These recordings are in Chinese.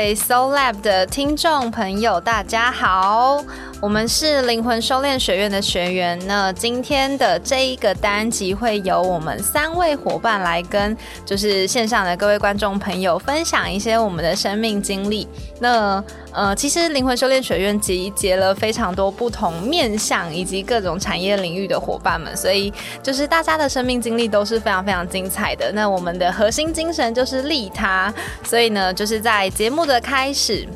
位 Soul Lab 的听众朋友，大家好，我们是灵魂修炼学院的学员。那今天的这一个单集会由我们三位伙伴来跟就是线上的各位观众朋友分享一些我们的生命经历。那呃，其实灵魂修炼学院集结了非常多不同面向以及各种产业领域的伙伴们，所以就是大家的生命经历都是非常非常精彩的。那我们的核心精神就是利他，所以呢，就是在节目的开始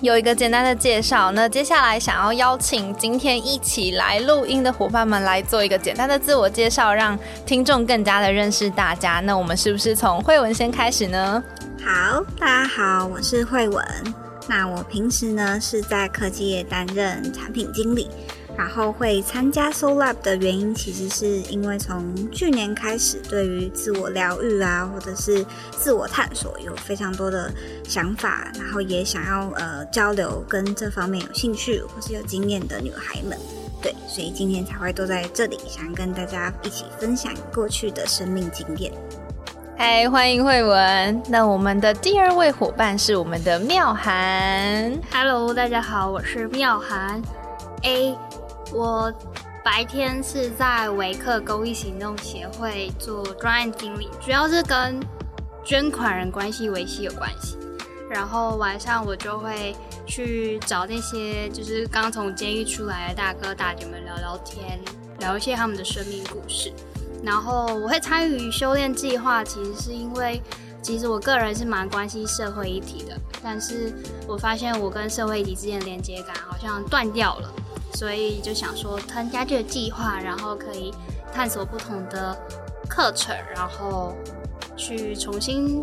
有一个简单的介绍。那接下来想要邀请今天一起来录音的伙伴们来做一个简单的自我介绍，让听众更加的认识大家。那我们是不是从慧文先开始呢？好，大家好，我是慧文。那我平时呢是在科技业担任产品经理，然后会参加 Soul Lab 的原因，其实是因为从去年开始，对于自我疗愈啊，或者是自我探索有非常多的想法，然后也想要呃交流跟这方面有兴趣或是有经验的女孩们，对，所以今天才会坐在这里，想跟大家一起分享过去的生命经验。嗨，欢迎慧文。那我们的第二位伙伴是我们的妙涵。Hello，大家好，我是妙涵。A，我白天是在维克公益行动协会做专案经理，主要是跟捐款人关系维系有关系。然后晚上我就会去找那些就是刚从监狱出来的大哥大姐们聊聊天，聊一些他们的生命故事。然后我会参与修炼计划，其实是因为，其实我个人是蛮关心社会议题的，但是我发现我跟社会议题之间的连接感好像断掉了，所以就想说参加这个计划，然后可以探索不同的课程，然后去重新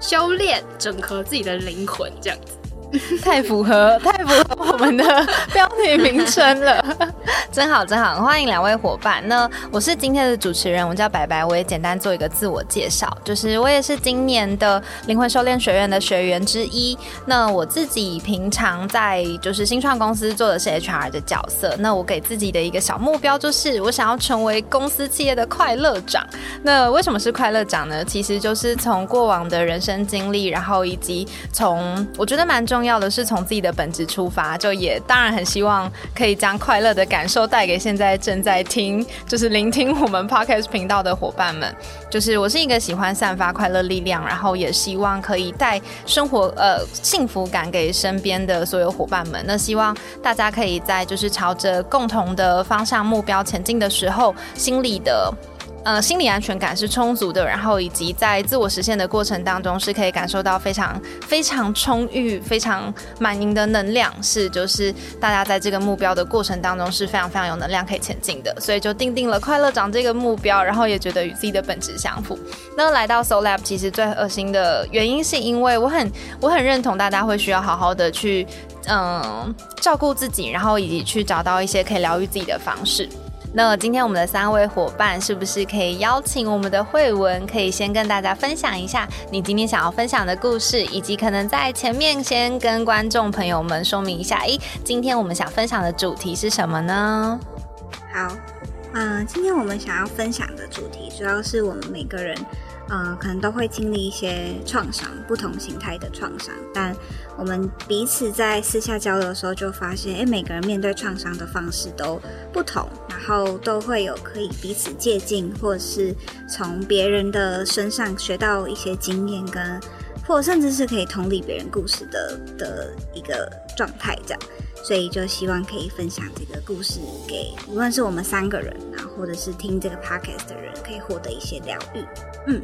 修炼、整合自己的灵魂，这样子。太符合，太符合我们的标题名称了，真好，真好！欢迎两位伙伴。那我是今天的主持人，我叫白白，我也简单做一个自我介绍，就是我也是今年的灵魂修炼学院的学员之一。那我自己平常在就是新创公司做的是 HR 的角色。那我给自己的一个小目标就是，我想要成为公司企业的快乐长。那为什么是快乐长呢？其实就是从过往的人生经历，然后以及从我觉得蛮重。重要的是从自己的本质出发，就也当然很希望可以将快乐的感受带给现在正在听，就是聆听我们 podcast 频道的伙伴们。就是我是一个喜欢散发快乐力量，然后也希望可以带生活呃幸福感给身边的所有伙伴们。那希望大家可以在就是朝着共同的方向目标前进的时候，心里的。呃，心理安全感是充足的，然后以及在自我实现的过程当中，是可以感受到非常非常充裕、非常满盈的能量，是就是大家在这个目标的过程当中是非常非常有能量可以前进的，所以就定定了快乐长这个目标，然后也觉得与自己的本质相符。那来到 Soul Lab，其实最核心的原因是因为我很我很认同大家会需要好好的去嗯照顾自己，然后以及去找到一些可以疗愈自己的方式。那今天我们的三位伙伴是不是可以邀请我们的慧文，可以先跟大家分享一下你今天想要分享的故事，以及可能在前面先跟观众朋友们说明一下，诶，今天我们想分享的主题是什么呢？好，嗯，今天我们想要分享的主题主要是我们每个人。嗯，可能都会经历一些创伤，不同形态的创伤。但我们彼此在私下交流的时候，就发现，哎，每个人面对创伤的方式都不同，然后都会有可以彼此借鉴，或者是从别人的身上学到一些经验，跟或甚至是可以同理别人故事的的一个状态，这样。所以就希望可以分享这个故事给无论是我们三个人，然后或者是听这个 podcast 的人，可以获得一些疗愈。嗯，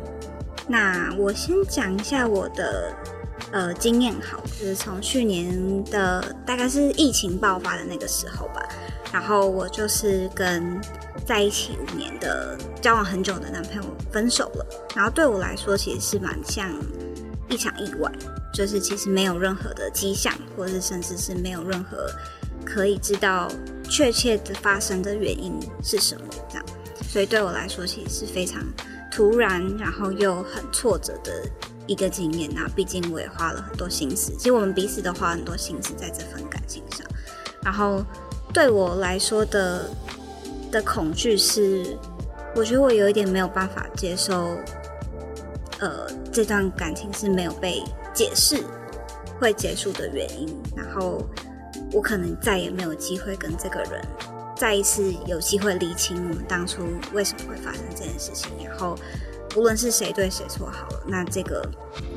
那我先讲一下我的呃经验，好，就是从去年的大概是疫情爆发的那个时候吧，然后我就是跟在一起五年的交往很久的男朋友分手了，然后对我来说其实是蛮像一场意外。就是其实没有任何的迹象，或者是甚至是没有任何可以知道确切的发生的原因是什么这样，所以对我来说其实是非常突然，然后又很挫折的一个经验那毕竟我也花了很多心思，其实我们彼此都花很多心思在这份感情上。然后对我来说的的恐惧是，我觉得我有一点没有办法接受。呃这段感情是没有被解释会结束的原因，然后我可能再也没有机会跟这个人再一次有机会理清我们当初为什么会发生这件事情，然后无论是谁对谁错好了，那这个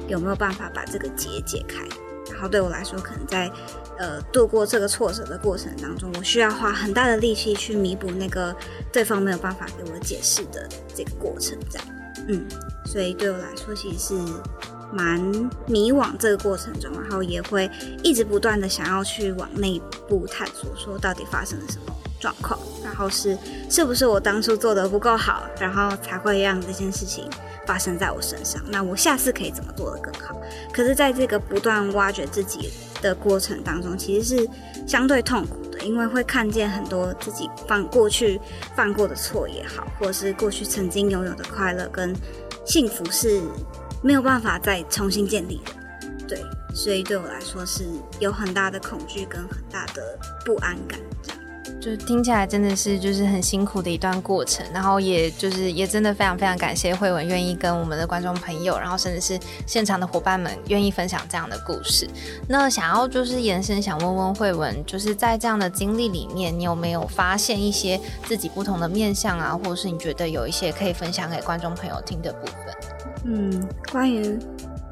有没有办法把这个结解开？然后对我来说，可能在呃度过这个挫折的过程当中，我需要花很大的力气去弥补那个对方没有办法给我解释的这个过程，这样，嗯，所以对我来说，其实是蛮迷惘这个过程中，然后也会一直不断的想要去往内部探索，说到底发生了什么状况，然后是是不是我当初做的不够好，然后才会让这件事情。发生在我身上，那我下次可以怎么做的更好？可是，在这个不断挖掘自己的过程当中，其实是相对痛苦因为会看见很多自己犯过去犯过的错也好，或者是过去曾经拥有的快乐跟幸福是没有办法再重新建立的。对，所以对我来说是有很大的恐惧跟很大的不安感。就听起来真的是就是很辛苦的一段过程，然后也就是也真的非常非常感谢慧文愿意跟我们的观众朋友，然后甚至是现场的伙伴们愿意分享这样的故事。那想要就是延伸，想问问慧文，就是在这样的经历里面，你有没有发现一些自己不同的面相啊，或者是你觉得有一些可以分享给观众朋友听的部分？嗯，关于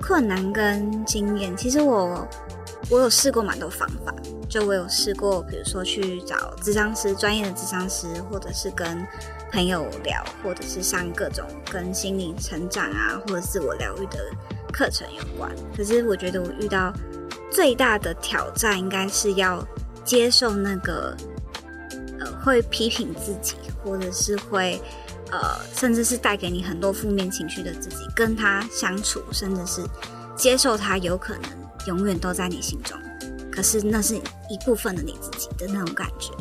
困难跟经验，其实我我有试过蛮多方法。就我有试过，比如说去找智商师，专业的智商师，或者是跟朋友聊，或者是上各种跟心理成长啊，或者自我疗愈的课程有关。可是我觉得我遇到最大的挑战，应该是要接受那个呃会批评自己，或者是会呃甚至是带给你很多负面情绪的自己，跟他相处，甚至是接受他有可能永远都在你心中。可是那是一部分的你自己的那种感觉，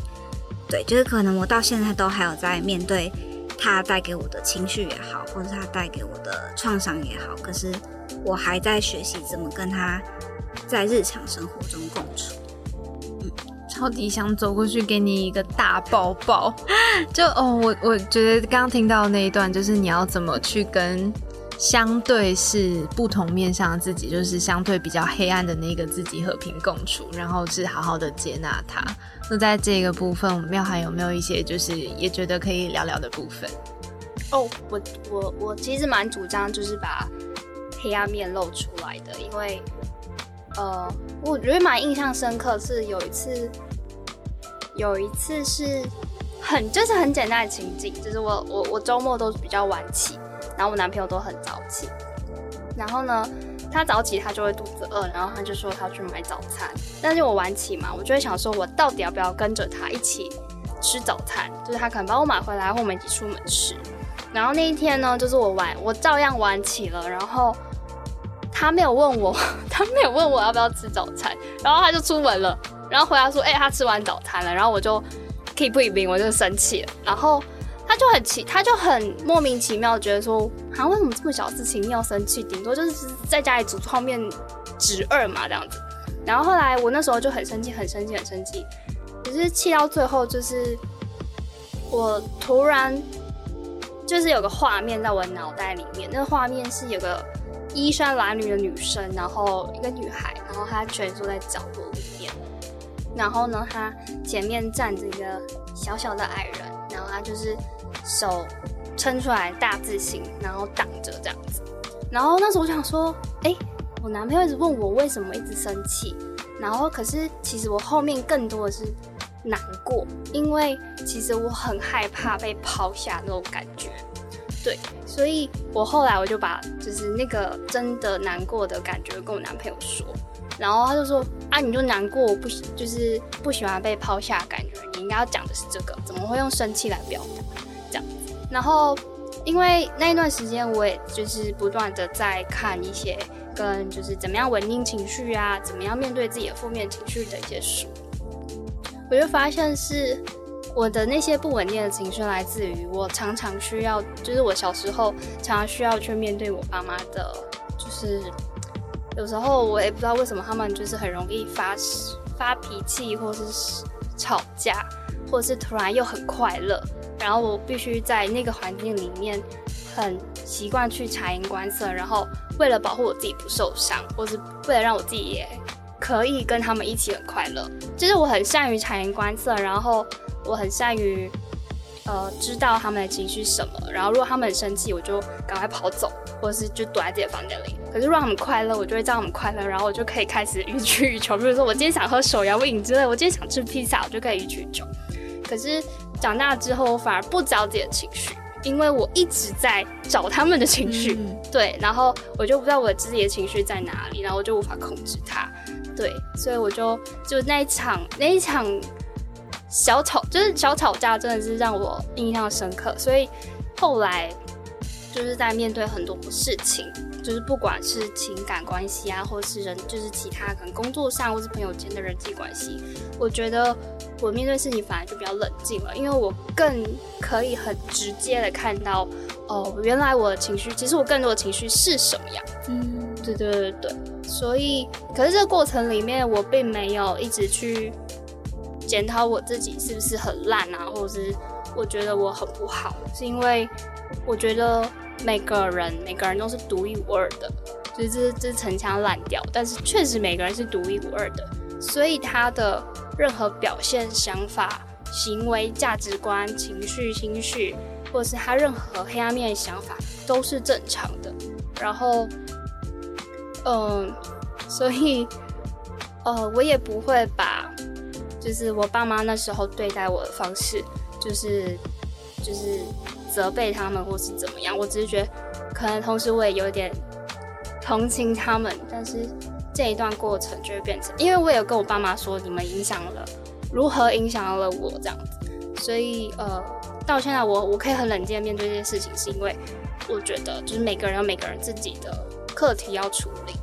对，就是可能我到现在都还有在面对他带给我的情绪也好，或者他带给我的创伤也好，可是我还在学习怎么跟他在日常生活中共处。嗯，超级想走过去给你一个大抱抱，就哦，我我觉得刚刚听到那一段，就是你要怎么去跟。相对是不同面向的自己，就是相对比较黑暗的那个自己和平共处，然后是好好的接纳他。那在这个部分，妙涵有没有一些就是也觉得可以聊聊的部分？哦，我我我其实蛮主张就是把黑暗面露出来的，因为呃，我觉得蛮印象深刻是有一次，有一次是很就是很简单的情景，就是我我我周末都是比较晚起。然后我男朋友都很早起，然后呢，他早起他就会肚子饿，然后他就说他去买早餐。但是我晚起嘛，我就会想说，我到底要不要跟着他一起吃早餐？就是他可能帮我买回来，或我们一起出门吃。然后那一天呢，就是我晚，我照样晚起了，然后他没有问我，他没有问我要不要吃早餐，然后他就出门了，然后回来说，哎，他吃完早餐了，然后我就 keep 不平，我就生气了，然后。他就很奇，他就很莫名其妙，觉得说，啊，为什么这么小事情要生气？顶多就是在家里煮泡面，值二嘛这样子。然后后来我那时候就很生气，很生气，很生气。可是气到最后，就是我突然就是有个画面在我脑袋里面，那个画面是有个衣衫褴褛的女生，然后一个女孩，然后她蜷缩在角落里面，然后呢，她前面站着一个小小的矮人，然后她就是。手撑出来大字形，然后挡着这样子。然后那时候我想说，哎，我男朋友一直问我为什么一直生气，然后可是其实我后面更多的是难过，因为其实我很害怕被抛下那种感觉。对，所以我后来我就把就是那个真的难过的感觉跟我男朋友说，然后他就说啊，你就难过，我不就是不喜欢被抛下感觉，你应该要讲的是这个，怎么会用生气来表？然后，因为那一段时间，我也就是不断的在看一些跟就是怎么样稳定情绪啊，怎么样面对自己的负面情绪的一些书，我就发现是我的那些不稳定的情绪来自于我常常需要，就是我小时候常常需要去面对我爸妈的，就是有时候我也不知道为什么他们就是很容易发发脾气，或是吵架，或是突然又很快乐。然后我必须在那个环境里面很习惯去察言观色，然后为了保护我自己不受伤，或是为了让我自己也可以跟他们一起很快乐，就是我很善于察言观色，然后我很善于。呃，知道他们的情绪什么，然后如果他们很生气，我就赶快跑走，或者是就躲在自己的房间里。可是让他们快乐，我就会让他们快乐，然后我就可以开始予取予求。比如说，我今天想喝手摇饮之类，我今天想吃披萨，我就可以予取予求。可是长大之后，我反而不找自己的情绪，因为我一直在找他们的情绪，对，然后我就不知道我自己的情绪在哪里，然后我就无法控制它，对，所以我就就那一场那一场。小吵就是小吵架，真的是让我印象深刻。所以后来就是在面对很多事情，就是不管是情感关系啊，或是人，就是其他可能工作上或是朋友间的人际关系，我觉得我面对事情反而就比较冷静了，因为我更可以很直接的看到，哦，原来我的情绪，其实我更多的情绪是什么样。嗯，对对对对。所以，可是这个过程里面，我并没有一直去。检讨我自己是不是很烂啊，或者是我觉得我很不好，是因为我觉得每个人每个人都是独一无二的，就是这是这是陈腔滥调，但是确实每个人是独一无二的，所以他的任何表现、想法、行为、价值观、情绪、心绪，或者是他任何黑暗面的想法都是正常的。然后，嗯，所以，呃，我也不会把。就是我爸妈那时候对待我的方式，就是就是责备他们或是怎么样。我只是觉得，可能同时我也有点同情他们，但是这一段过程就会变成，因为我有跟我爸妈说，你们影响了如何影响了我这样子，所以呃，到现在我我可以很冷静面对这件事情，是因为我觉得就是每个人有每个人自己的课题要处理，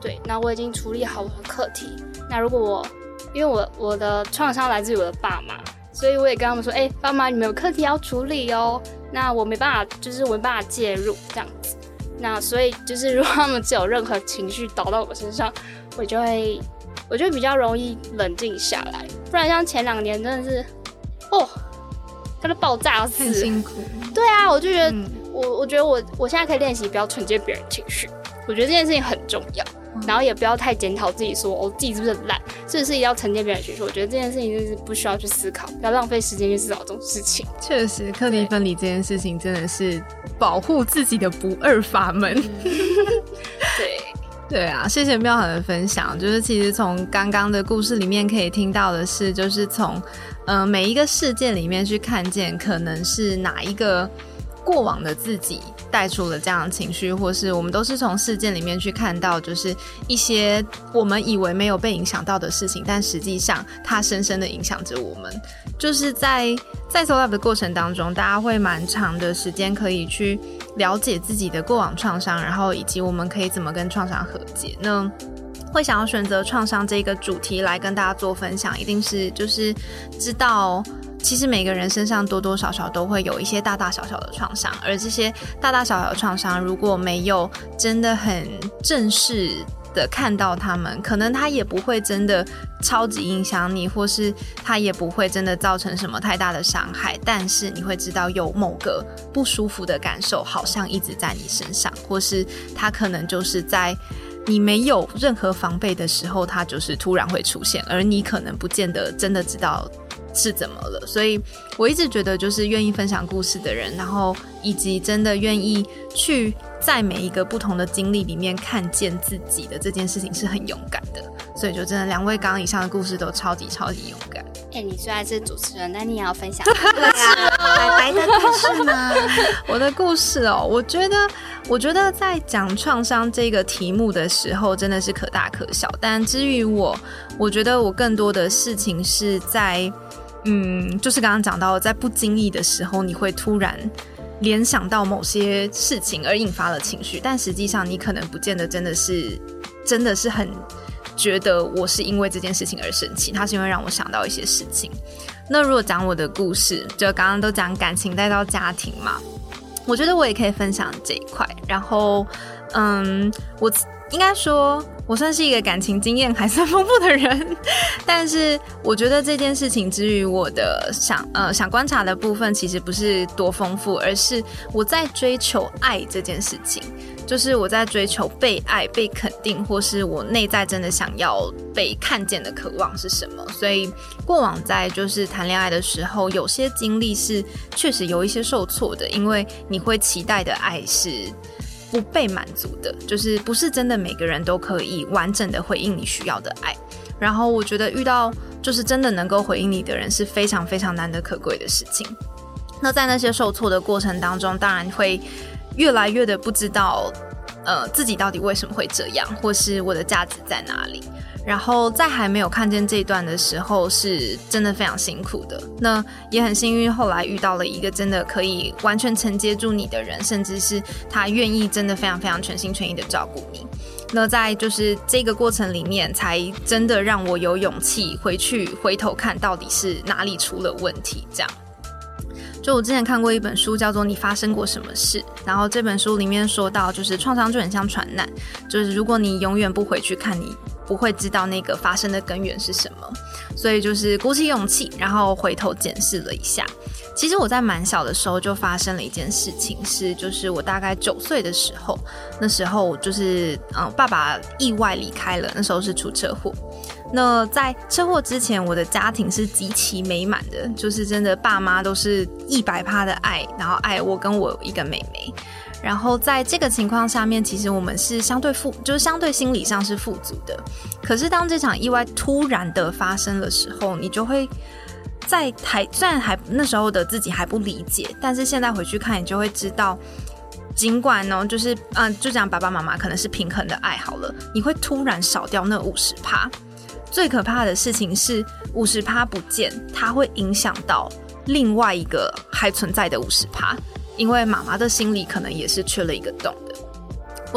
对，那我已经处理好我的课题，那如果我。因为我我的创伤来自于我的爸妈，所以我也跟他们说：“哎，爸妈，你们有课题要处理哦。那我没办法，就是我没办法介入这样子。那所以就是如果他们只有任何情绪倒到我身上，我就会，我就比较容易冷静下来。不然像前两年真的是，哦，他都爆炸死，很辛苦。对啊，我就觉得我我觉得我我现在可以练习不要承接别人情绪，我觉得这件事情很重要。”然后也不要太检讨自己，说我自己是不是很烂，是不是要承接别人情绪？我觉得这件事情就是不需要去思考，不要浪费时间去思考这种事情。确实，课题分离这件事情真的是保护自己的不二法门。对对啊，谢谢妙好的分享。就是其实从刚刚的故事里面可以听到的是，就是从嗯每一个事件里面去看见，可能是哪一个过往的自己。带出了这样的情绪，或是我们都是从事件里面去看到，就是一些我们以为没有被影响到的事情，但实际上它深深的影响着我们。就是在在 s o lab 的过程当中，大家会蛮长的时间可以去了解自己的过往创伤，然后以及我们可以怎么跟创伤和解。那会想要选择创伤这个主题来跟大家做分享，一定是就是知道。其实每个人身上多多少少都会有一些大大小小的创伤，而这些大大小小的创伤，如果没有真的很正式的看到他们，可能他也不会真的超级影响你，或是他也不会真的造成什么太大的伤害。但是你会知道有某个不舒服的感受，好像一直在你身上，或是他可能就是在你没有任何防备的时候，他就是突然会出现，而你可能不见得真的知道。是怎么了？所以我一直觉得，就是愿意分享故事的人，然后以及真的愿意去在每一个不同的经历里面看见自己的这件事情，是很勇敢的。所以就真的，两位刚刚以上的故事都超级超级勇敢。哎，你虽然是主持人，但你也要分享 对啊，白白的故事吗？我的故事哦，我觉得，我觉得在讲创伤这个题目的时候，真的是可大可小。但至于我，我觉得我更多的事情是在。嗯，就是刚刚讲到，在不经意的时候，你会突然联想到某些事情而引发了情绪，但实际上你可能不见得真的是，真的是很觉得我是因为这件事情而生气，它是因为让我想到一些事情。那如果讲我的故事，就刚刚都讲感情带到家庭嘛，我觉得我也可以分享这一块。然后，嗯，我应该说，我算是一个感情经验还算丰富的人，但是我觉得这件事情之于我的想呃想观察的部分，其实不是多丰富，而是我在追求爱这件事情，就是我在追求被爱、被肯定，或是我内在真的想要被看见的渴望是什么。所以过往在就是谈恋爱的时候，有些经历是确实有一些受挫的，因为你会期待的爱是。不被满足的，就是不是真的每个人都可以完整的回应你需要的爱。然后我觉得遇到就是真的能够回应你的人是非常非常难得可贵的事情。那在那些受挫的过程当中，当然会越来越的不知道，呃，自己到底为什么会这样，或是我的价值在哪里。然后在还没有看见这段的时候，是真的非常辛苦的。那也很幸运，后来遇到了一个真的可以完全承接住你的人，甚至是他愿意真的非常非常全心全意的照顾你。那在就是这个过程里面，才真的让我有勇气回去回头看到底是哪里出了问题。这样，就我之前看过一本书，叫做《你发生过什么事》，然后这本书里面说到，就是创伤就很像传染，就是如果你永远不回去看你。不会知道那个发生的根源是什么，所以就是鼓起勇气，然后回头检视了一下。其实我在蛮小的时候就发生了一件事情，是就是我大概九岁的时候，那时候就是嗯，爸爸意外离开了，那时候是出车祸。那在车祸之前，我的家庭是极其美满的，就是真的爸妈都是一百趴的爱，然后爱我跟我一个妹妹。然后在这个情况下面，其实我们是相对富，就是相对心理上是富足的。可是当这场意外突然的发生的时候，你就会在还虽然还那时候的自己还不理解，但是现在回去看，你就会知道，尽管呢，就是嗯，就讲爸爸妈妈可能是平衡的爱好了，你会突然少掉那五十趴。最可怕的事情是五十趴不见，它会影响到另外一个还存在的五十趴。因为妈妈的心里可能也是缺了一个洞。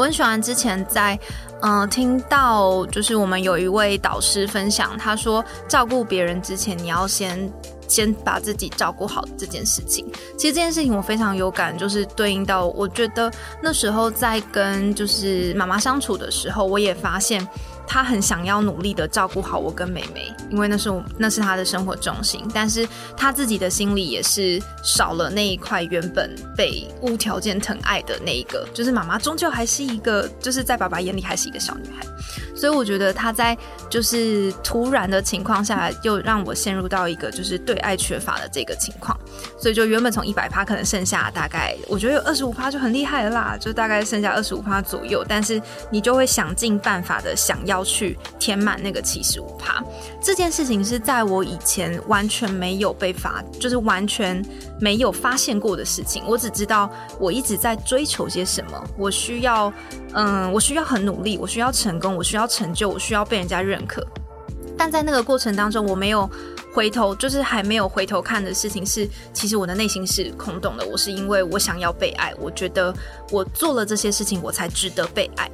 我很喜欢之前在嗯听到，就是我们有一位导师分享，他说照顾别人之前，你要先先把自己照顾好这件事情。其实这件事情我非常有感，就是对应到我觉得那时候在跟就是妈妈相处的时候，我也发现。他很想要努力的照顾好我跟妹妹，因为那是我那是他的生活重心。但是他自己的心里也是少了那一块原本被无条件疼爱的那一个，就是妈妈终究还是一个，就是在爸爸眼里还是一个小女孩。所以我觉得他在就是突然的情况下，又让我陷入到一个就是对爱缺乏的这个情况。所以就原本从一百趴可能剩下大概，我觉得有二十五趴就很厉害了啦，就大概剩下二十五趴左右。但是你就会想尽办法的想要要。去填满那个七十五趴，这件事情是在我以前完全没有被发，就是完全没有发现过的事情。我只知道我一直在追求些什么，我需要，嗯，我需要很努力，我需要成功，我需要成就，我需要被人家认可。但在那个过程当中，我没有回头，就是还没有回头看的事情是，其实我的内心是空洞的。我是因为我想要被爱，我觉得我做了这些事情，我才值得被爱。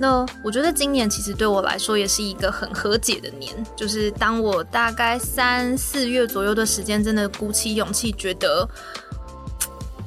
那我觉得今年其实对我来说也是一个很和解的年，就是当我大概三四月左右的时间，真的鼓起勇气，觉得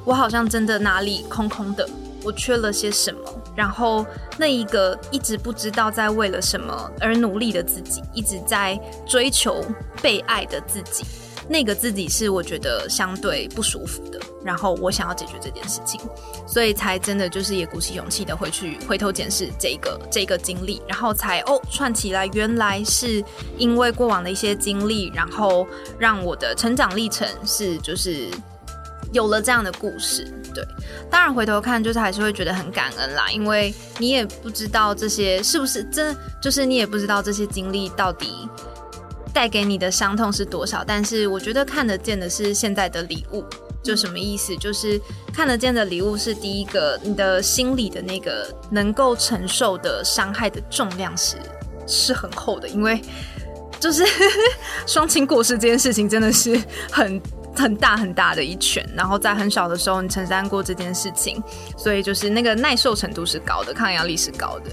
我好像真的哪里空空的，我缺了些什么，然后那一个一直不知道在为了什么而努力的自己，一直在追求被爱的自己。那个自己是我觉得相对不舒服的，然后我想要解决这件事情，所以才真的就是也鼓起勇气的回去回头检视这个这个经历，然后才哦串起来，原来是因为过往的一些经历，然后让我的成长历程是就是有了这样的故事。对，当然回头看就是还是会觉得很感恩啦，因为你也不知道这些是不是真，就是你也不知道这些经历到底。带给你的伤痛是多少？但是我觉得看得见的是现在的礼物，就什么意思？就是看得见的礼物是第一个，你的心里的那个能够承受的伤害的重量是是很厚的，因为就是 双亲过世这件事情真的是很很大很大的一拳，然后在很小的时候你承担过这件事情，所以就是那个耐受程度是高的，抗压力是高的，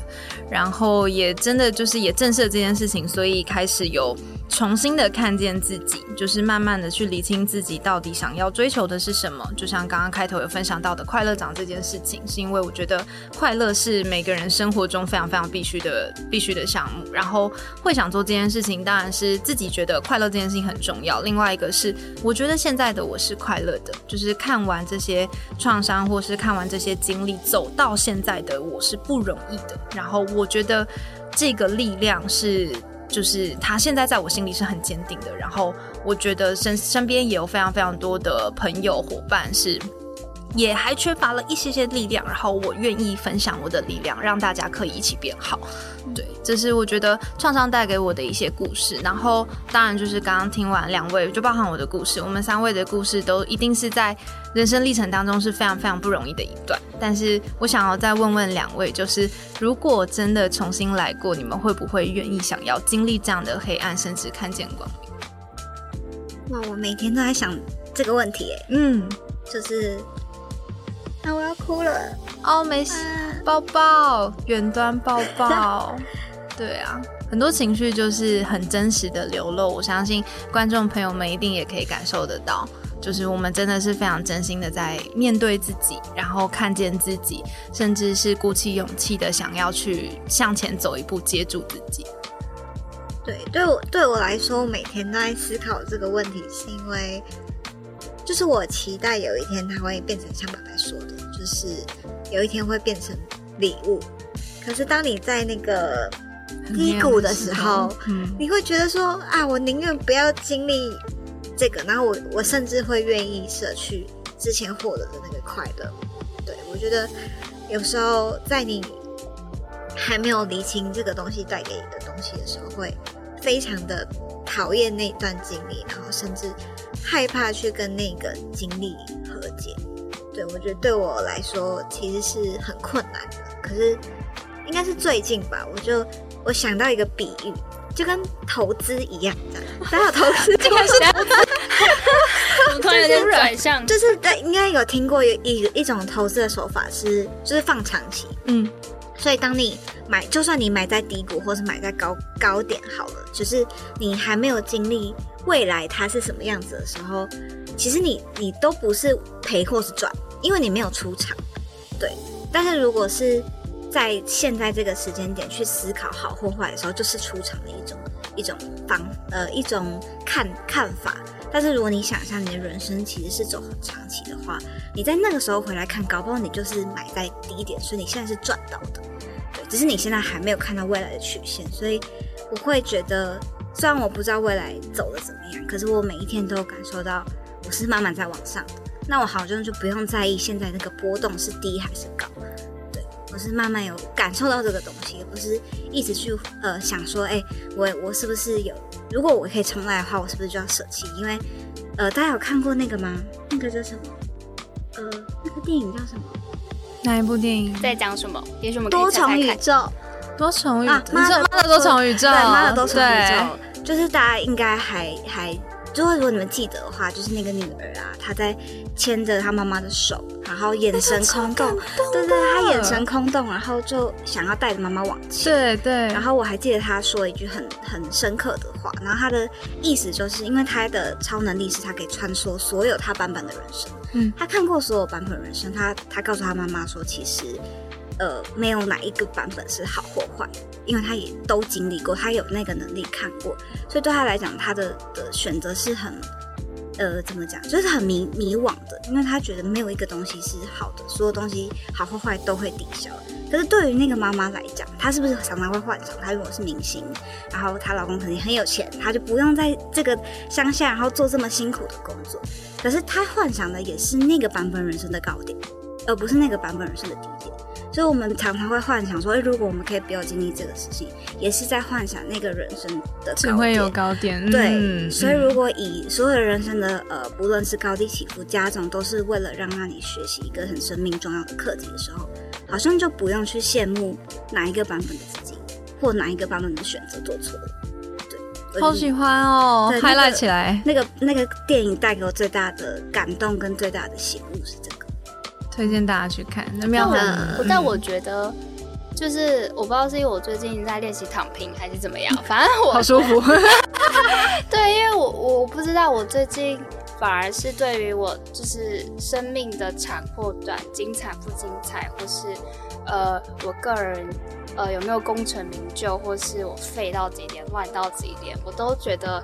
然后也真的就是也正视了这件事情，所以开始有。重新的看见自己，就是慢慢的去理清自己到底想要追求的是什么。就像刚刚开头有分享到的快乐长这件事情，是因为我觉得快乐是每个人生活中非常非常必须的必须的项目。然后会想做这件事情，当然是自己觉得快乐这件事情很重要。另外一个是，我觉得现在的我是快乐的，就是看完这些创伤或是看完这些经历，走到现在的我是不容易的。然后我觉得这个力量是。就是他现在在我心里是很坚定的，然后我觉得身身边也有非常非常多的朋友伙伴是。也还缺乏了一些些力量，然后我愿意分享我的力量，让大家可以一起变好。对，这是我觉得创伤带给我的一些故事。然后，当然就是刚刚听完两位，就包含我的故事，我们三位的故事都一定是在人生历程当中是非常非常不容易的一段。但是我想要再问问两位，就是如果真的重新来过，你们会不会愿意想要经历这样的黑暗，甚至看见光明？哇，我每天都在想这个问题，哎，嗯，就是。那我要哭了哦，没事，抱抱，远端抱抱。对啊，很多情绪就是很真实的流露，我相信观众朋友们一定也可以感受得到，就是我们真的是非常真心的在面对自己，然后看见自己，甚至是鼓起勇气的想要去向前走一步，接住自己。对，对我对我来说，每天都在思考这个问题，是因为。就是我期待有一天它会变成像爸爸说的，就是有一天会变成礼物。可是当你在那个低谷的时候，你会觉得说啊，我宁愿不要经历这个，然后我我甚至会愿意舍去之前获得的那个快乐。对我觉得有时候在你还没有理清这个东西带给你的东西的时候，会非常的讨厌那段经历，然后甚至。害怕去跟那个经历和解，对我觉得对我来说其实是很困难的。可是应该是最近吧，我就我想到一个比喻，就跟投资一样，这样。大家投资竟然是投资，突然有点转向，就是在应该有听过有一一种投资的手法是，就是放长期，嗯。所以，当你买，就算你买在低谷，或是买在高高点好了，就是你还没有经历未来它是什么样子的时候，其实你你都不是赔或是赚，因为你没有出场。对，但是如果是在现在这个时间点去思考好或坏的时候，就是出场的一种一种方呃一种看看法。但是如果你想象你的人生其实是走很长期的话，你在那个时候回来看，搞不好你就是买在低点，所以你现在是赚到的。对只是你现在还没有看到未来的曲线，所以我会觉得，虽然我不知道未来走的怎么样，可是我每一天都有感受到我是慢慢在往上的。那我好像就不用在意现在那个波动是低还是高，对我是慢慢有感受到这个东西，而不是一直去呃想说，哎，我我是不是有？如果我可以重来的话，我是不是就要舍弃？因为呃，大家有看过那个吗？那个叫什么？呃，那个电影叫什么？哪一部电影在讲什么？也许我们多重宇宙，多重宇宙，妈的多重宇宙，对，妈的多重宇宙，就是大家应该还还，就是如果你们记得的话，就是那个女儿啊，她在牵着她妈妈的手，然后眼神空洞，对对，她眼神空洞，然后就想要带着妈妈往前，对对。然后我还记得她说了一句很很深刻的话，然后她的意思就是因为她的超能力是她可以穿梭所有她版本的人生。嗯，她看过所有版本人生，她她告诉她妈妈说，其实，呃，没有哪一个版本是好或坏，因为他也都经历过，他有那个能力看过，所以对他来讲，他的的选择是很。呃，怎么讲，就是很迷迷惘的，因为他觉得没有一个东西是好的，所有东西好或坏都会抵消。可是对于那个妈妈来讲，她是不是常常会幻想，她如果是明星，然后她老公肯定很有钱，她就不用在这个乡下，然后做这么辛苦的工作。可是她幻想的也是那个版本人生的高点，而不是那个版本人生的低点。所以，我们常常会幻想说，哎如果我们可以不要经历这个事情，也是在幻想那个人生的只会有高点。对，所以如果以所有的人生的呃，不论是高低起伏家长，都是为了让让你学习一个很生命重要的课题的时候，好像就不用去羡慕哪一个版本的自己，或哪一个版本的选择做错了。对，好喜欢哦，highlight 起来。那个那个电影带给我最大的感动跟最大的醒悟是这个。推荐大家去看。那但我但我觉得，就是我不知道是因为我最近在练习躺平还是怎么样，反正我好舒服。对，因为我我不知道，我最近反而是对于我就是生命的长或短、精彩不精彩，或是呃我个人呃有没有功成名就，或是我废到几点、乱到几点，我都觉得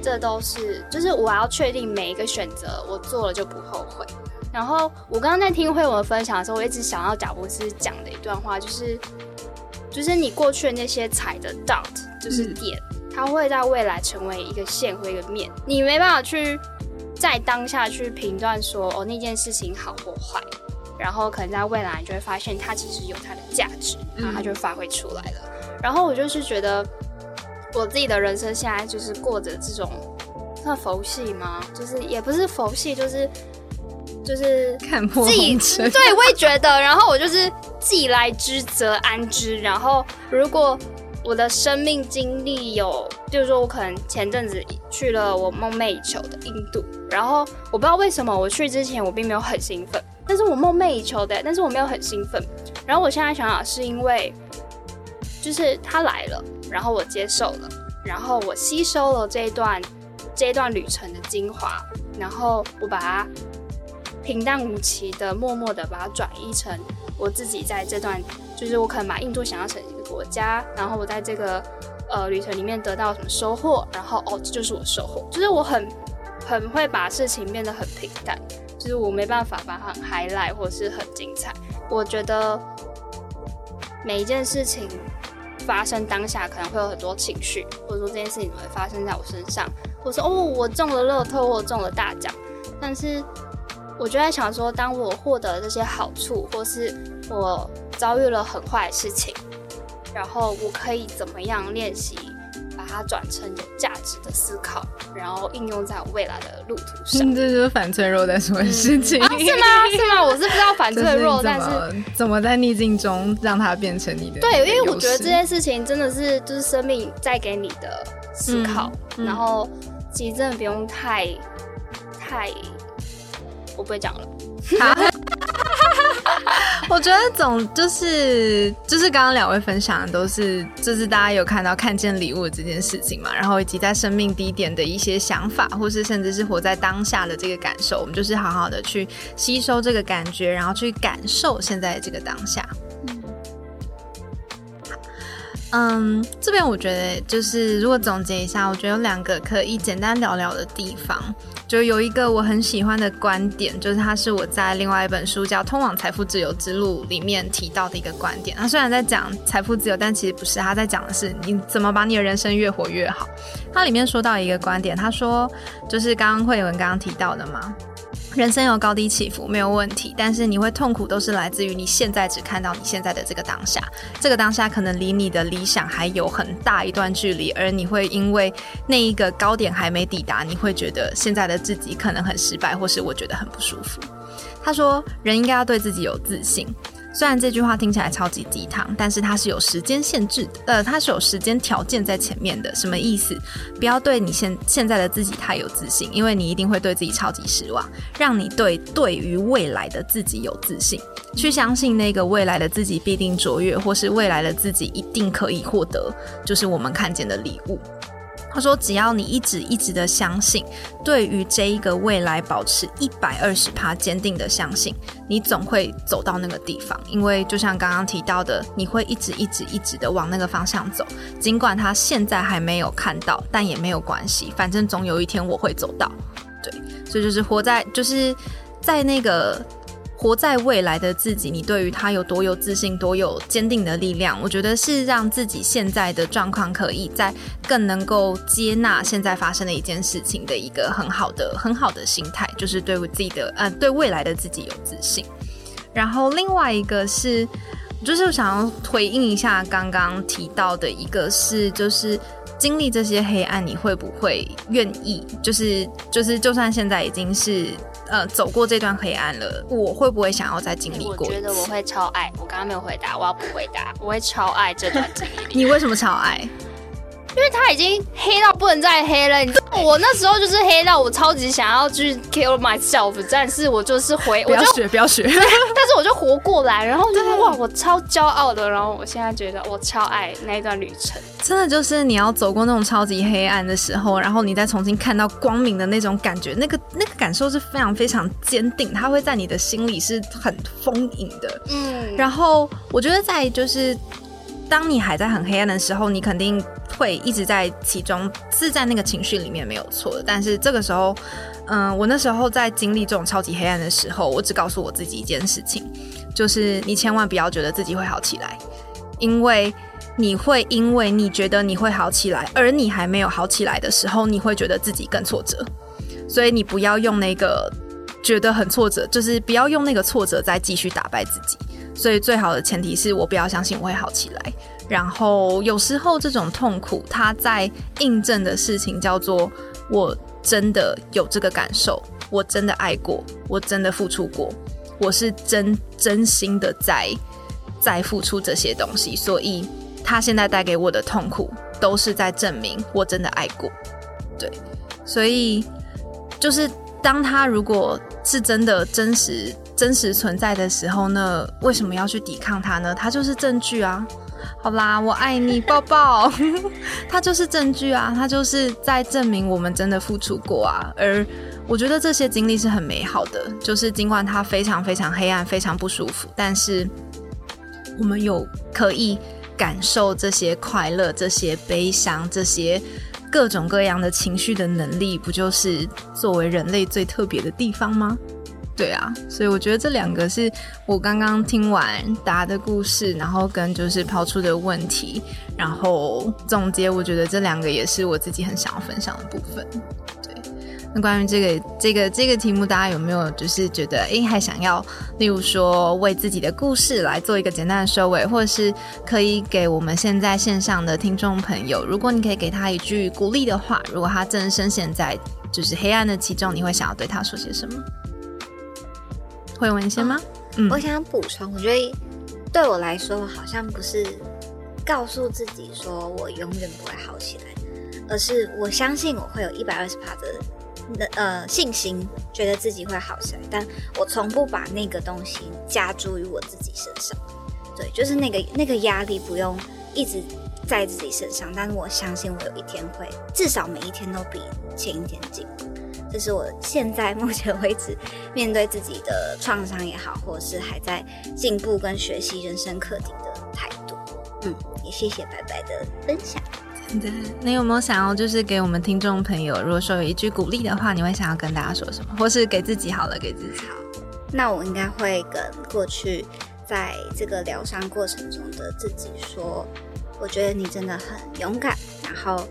这都是就是我要确定每一个选择我做了就不后悔。然后我刚刚在听慧文分享的时候，我一直想要贾博士讲的一段话，就是就是你过去的那些踩的 dot 就是点。它会在未来成为一个线或一个面，你没办法去在当下去评断说哦那件事情好或坏，然后可能在未来你就会发现它其实有它的价值，然后它就发挥出来了。然后我就是觉得我自己的人生现在就是过着这种算佛系吗？就是也不是佛系，就是就是看破自己。对，我也觉得。然后我就是既来之则安之。然后如果我的生命经历有，就是说我可能前阵子去了我梦寐以求的印度，然后我不知道为什么我去之前我并没有很兴奋，但是我梦寐以求的，但是我没有很兴奋。然后我现在想想是因为，就是他来了，然后我接受了，然后我吸收了这一段这一段旅程的精华，然后我把它平淡无奇的、默默的把它转移成我自己在这段，就是我可能把印度想象成一个。国家，然后我在这个呃旅程里面得到什么收获，然后哦，这就是我收获，就是我很很会把事情变得很平淡，就是我没办法把它很 highlight 或者是很精彩。我觉得每一件事情发生当下可能会有很多情绪，或者说这件事情会发生在我身上，或者说哦我中了乐透或中了大奖，但是我就在想说，当我获得这些好处，或是我遭遇了很坏的事情。然后我可以怎么样练习，把它转成有价值的思考，然后应用在我未来的路途上。这就是反脆弱在什么事情？是吗？是吗？我是不知道反脆弱，但是怎么在逆境中让它变成你的？对，因为我觉得这件事情真的是就是生命带给你的思考，然后其实真的不用太太，我不会讲了。我觉得总就是就是刚刚两位分享的都是就是大家有看到看见礼物这件事情嘛，然后以及在生命低点的一些想法，或是甚至是活在当下的这个感受，我们就是好好的去吸收这个感觉，然后去感受现在这个当下。嗯，这边我觉得就是如果总结一下，我觉得有两个可以简单聊聊的地方。就有一个我很喜欢的观点，就是它是我在另外一本书叫《通往财富自由之路》里面提到的一个观点。它虽然在讲财富自由，但其实不是，他在讲的是你怎么把你的人生越活越好。它里面说到一个观点，他说就是刚刚慧文刚刚提到的嘛。人生有高低起伏，没有问题，但是你会痛苦，都是来自于你现在只看到你现在的这个当下，这个当下可能离你的理想还有很大一段距离，而你会因为那一个高点还没抵达，你会觉得现在的自己可能很失败，或是我觉得很不舒服。他说，人应该要对自己有自信。虽然这句话听起来超级鸡汤，但是它是有时间限制的，呃，它是有时间条件在前面的。什么意思？不要对你现现在的自己太有自信，因为你一定会对自己超级失望。让你对对于未来的自己有自信，去相信那个未来的自己必定卓越，或是未来的自己一定可以获得，就是我们看见的礼物。他说：“只要你一直一直的相信，对于这一个未来保持一百二十趴坚定的相信，你总会走到那个地方。因为就像刚刚提到的，你会一直一直一直的往那个方向走。尽管他现在还没有看到，但也没有关系，反正总有一天我会走到。对，所以就是活在，就是在那个。”活在未来的自己，你对于他有多有自信，多有坚定的力量？我觉得是让自己现在的状况可以在更能够接纳现在发生的一件事情的一个很好的、很好的心态，就是对我自己的呃，对未来的自己有自信。然后另外一个是，就是想要回应一下刚刚提到的一个是，就是经历这些黑暗，你会不会愿意？就是就是，就算现在已经是。呃，走过这段黑暗了，我会不会想要再经历过？我觉得我会超爱。我刚刚没有回答，我要不回答。我会超爱这段经历。你为什么超爱？因为他已经黑到不能再黑了。你知道，我那时候就是黑到我超级想要去 kill myself，但是我就是回，不要学，不要学。但是我就活过来，然后就是哇，我超骄傲的。然后我现在觉得我超爱那一段旅程。真的就是你要走过那种超级黑暗的时候，然后你再重新看到光明的那种感觉，那个那个感受是非常非常坚定，它会在你的心里是很丰盈的。嗯，然后我觉得在就是。当你还在很黑暗的时候，你肯定会一直在其中，是在那个情绪里面没有错的。但是这个时候，嗯，我那时候在经历这种超级黑暗的时候，我只告诉我自己一件事情，就是你千万不要觉得自己会好起来，因为你会因为你觉得你会好起来，而你还没有好起来的时候，你会觉得自己更挫折。所以你不要用那个觉得很挫折，就是不要用那个挫折再继续打败自己。所以最好的前提是我不要相信我会好起来。然后有时候这种痛苦，它在印证的事情叫做我真的有这个感受，我真的爱过，我真的付出过，我是真真心的在在付出这些东西。所以他现在带给我的痛苦，都是在证明我真的爱过。对，所以就是当他如果是真的真实。真实存在的时候呢，为什么要去抵抗它呢？它就是证据啊！好啦，我爱你，抱抱。它就是证据啊！它就是在证明我们真的付出过啊！而我觉得这些经历是很美好的，就是尽管它非常非常黑暗、非常不舒服，但是我们有可以感受这些快乐、这些悲伤、这些各种各样的情绪的能力，不就是作为人类最特别的地方吗？对啊，所以我觉得这两个是我刚刚听完答的故事，然后跟就是抛出的问题，然后总结，我觉得这两个也是我自己很想要分享的部分。对，那关于这个这个这个题目，大家有没有就是觉得哎，还想要，例如说为自己的故事来做一个简单的收尾，或者是可以给我们现在线上的听众朋友，如果你可以给他一句鼓励的话，如果他正深陷在就是黑暗的其中，你会想要对他说些什么？会文先吗？嗯，我想补充，我觉得对我来说，好像不是告诉自己说我永远不会好起来，而是我相信我会有一百二十帕的呃信心，觉得自己会好起来，但我从不把那个东西加诸于我自己身上。对，就是那个那个压力不用一直在自己身上，但是我相信我有一天会，至少每一天都比前一天进步。这是我现在目前为止面对自己的创伤也好，或者是还在进步跟学习人生课题的态度。嗯，也谢谢白白的分享。真的，你有没有想要就是给我们听众朋友，如果说有一句鼓励的话，你会想要跟大家说什么？或是给自己好了，给自己好。那我应该会跟过去在这个疗伤过程中的自己说，我觉得你真的很勇敢，然后。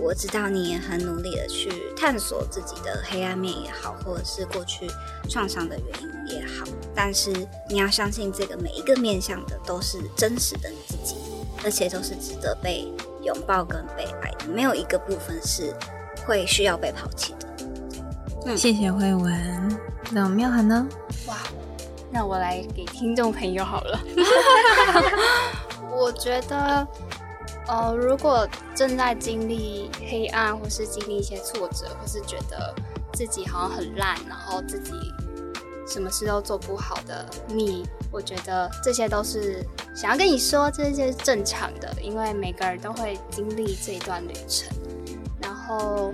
我知道你也很努力的去探索自己的黑暗面也好，或者是过去创伤的原因也好，但是你要相信，这个每一个面向的都是真实的你自己，而且都是值得被拥抱跟被爱的，没有一个部分是会需要被抛弃的。嗯，谢谢慧文。那妙涵呢？哇，那我来给听众朋友好了。我觉得。呃，如果正在经历黑暗，或是经历一些挫折，或是觉得自己好像很烂，然后自己什么事都做不好的你，我觉得这些都是想要跟你说，这些是正常的，因为每个人都会经历这一段旅程。然后，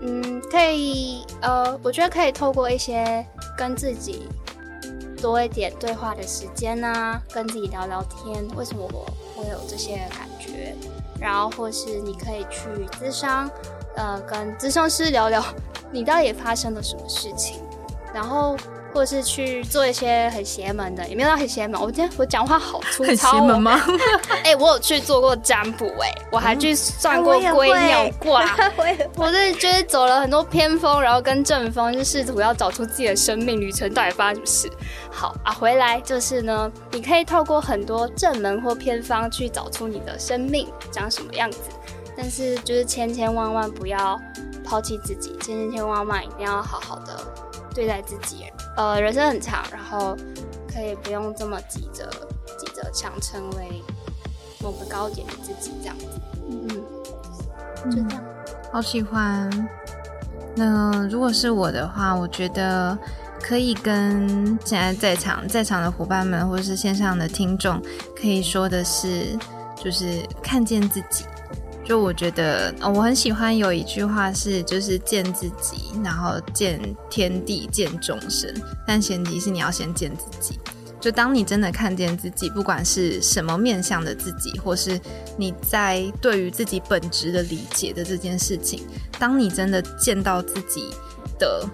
嗯，可以，呃，我觉得可以透过一些跟自己多一点对话的时间呢，跟自己聊聊天，为什么我会有这些感然后，或是你可以去咨商，呃，跟咨商师聊聊，你到底发生了什么事情。然后，或者是去做一些很邪门的，也没有到很邪门。我今天我讲话好粗糙。很邪门吗？哎，我有去做过占卜，哎，我还去算过龟鸟卦。我是就是走了很多偏锋，然后跟正风，就试图要找出自己的生命旅程到底发生什么事。好啊，回来就是呢，你可以透过很多正门或偏方去找出你的生命长什么样子，但是就是千千万万不要抛弃自己，千千千万万一定要好好的对待自己。呃，人生很长，然后可以不用这么急着急着想成为某个高点的自己这样子。嗯，就这样。好喜欢。那如果是我的话，我觉得可以跟现在在场在场的伙伴们，或者是线上的听众，可以说的是，就是看见自己。就我觉得，我很喜欢有一句话是，就是见自己，然后见天地，见众生。但前提是你要先见自己。就当你真的看见自己，不管是什么面向的自己，或是你在对于自己本质的理解的这件事情，当你真的见到自己的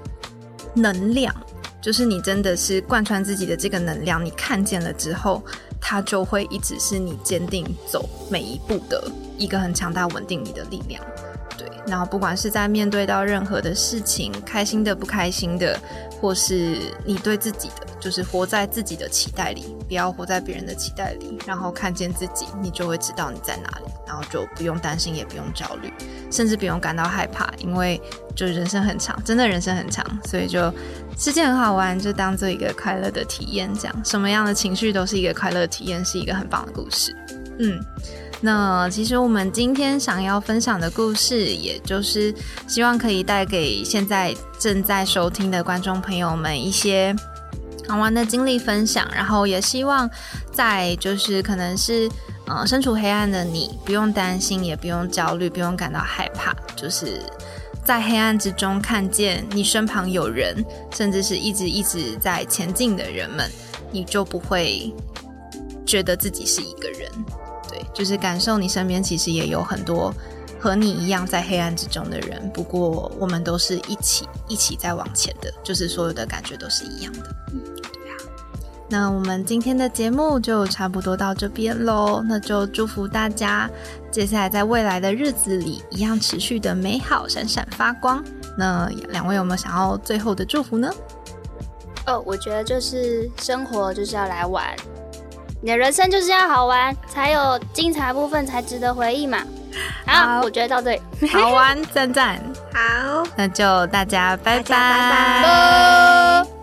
能量，就是你真的是贯穿自己的这个能量，你看见了之后，它就会一直是你坚定走每一步的一个很强大、稳定你的力量。对，然后不管是在面对到任何的事情，开心的、不开心的。或是你对自己的，就是活在自己的期待里，不要活在别人的期待里，然后看见自己，你就会知道你在哪里，然后就不用担心，也不用焦虑，甚至不用感到害怕，因为就人生很长，真的人生很长，所以就世界很好玩，就当做一个快乐的体验，这样什么样的情绪都是一个快乐体验，是一个很棒的故事，嗯。那其实我们今天想要分享的故事，也就是希望可以带给现在正在收听的观众朋友们一些好玩的经历分享，然后也希望在就是可能是呃身处黑暗的你，不用担心，也不用焦虑，不用感到害怕，就是在黑暗之中看见你身旁有人，甚至是一直一直在前进的人们，你就不会觉得自己是一个人。就是感受你身边其实也有很多和你一样在黑暗之中的人，不过我们都是一起一起在往前的，就是所有的感觉都是一样的。嗯，对啊。那我们今天的节目就差不多到这边喽，那就祝福大家接下来在未来的日子里一样持续的美好闪闪发光。那两位有没有想要最后的祝福呢？哦，我觉得就是生活就是要来玩。你的人生就是要好玩，才有精彩部分，才值得回忆嘛。好，我觉得到这里好玩，赞赞。好，那就大家拜拜。拜拜。